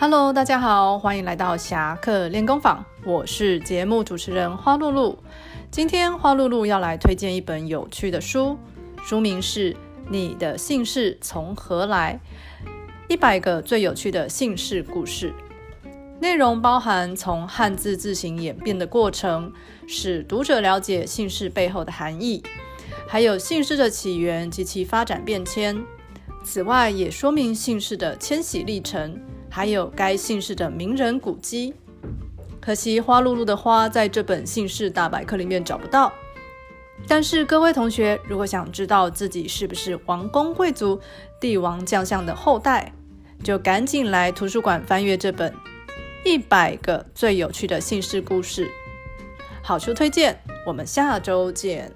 Hello，大家好，欢迎来到侠客练功坊，我是节目主持人花露露。今天花露露要来推荐一本有趣的书，书名是《你的姓氏从何来？一百个最有趣的姓氏故事》。内容包含从汉字字形演变的过程，使读者了解姓氏背后的含义，还有姓氏的起源及其发展变迁。此外，也说明姓氏的迁徙历程。还有该姓氏的名人古迹，可惜花露露的花在这本姓氏大百科里面找不到。但是各位同学，如果想知道自己是不是王公贵族、帝王将相的后代，就赶紧来图书馆翻阅这本《一百个最有趣的姓氏故事》。好书推荐，我们下周见。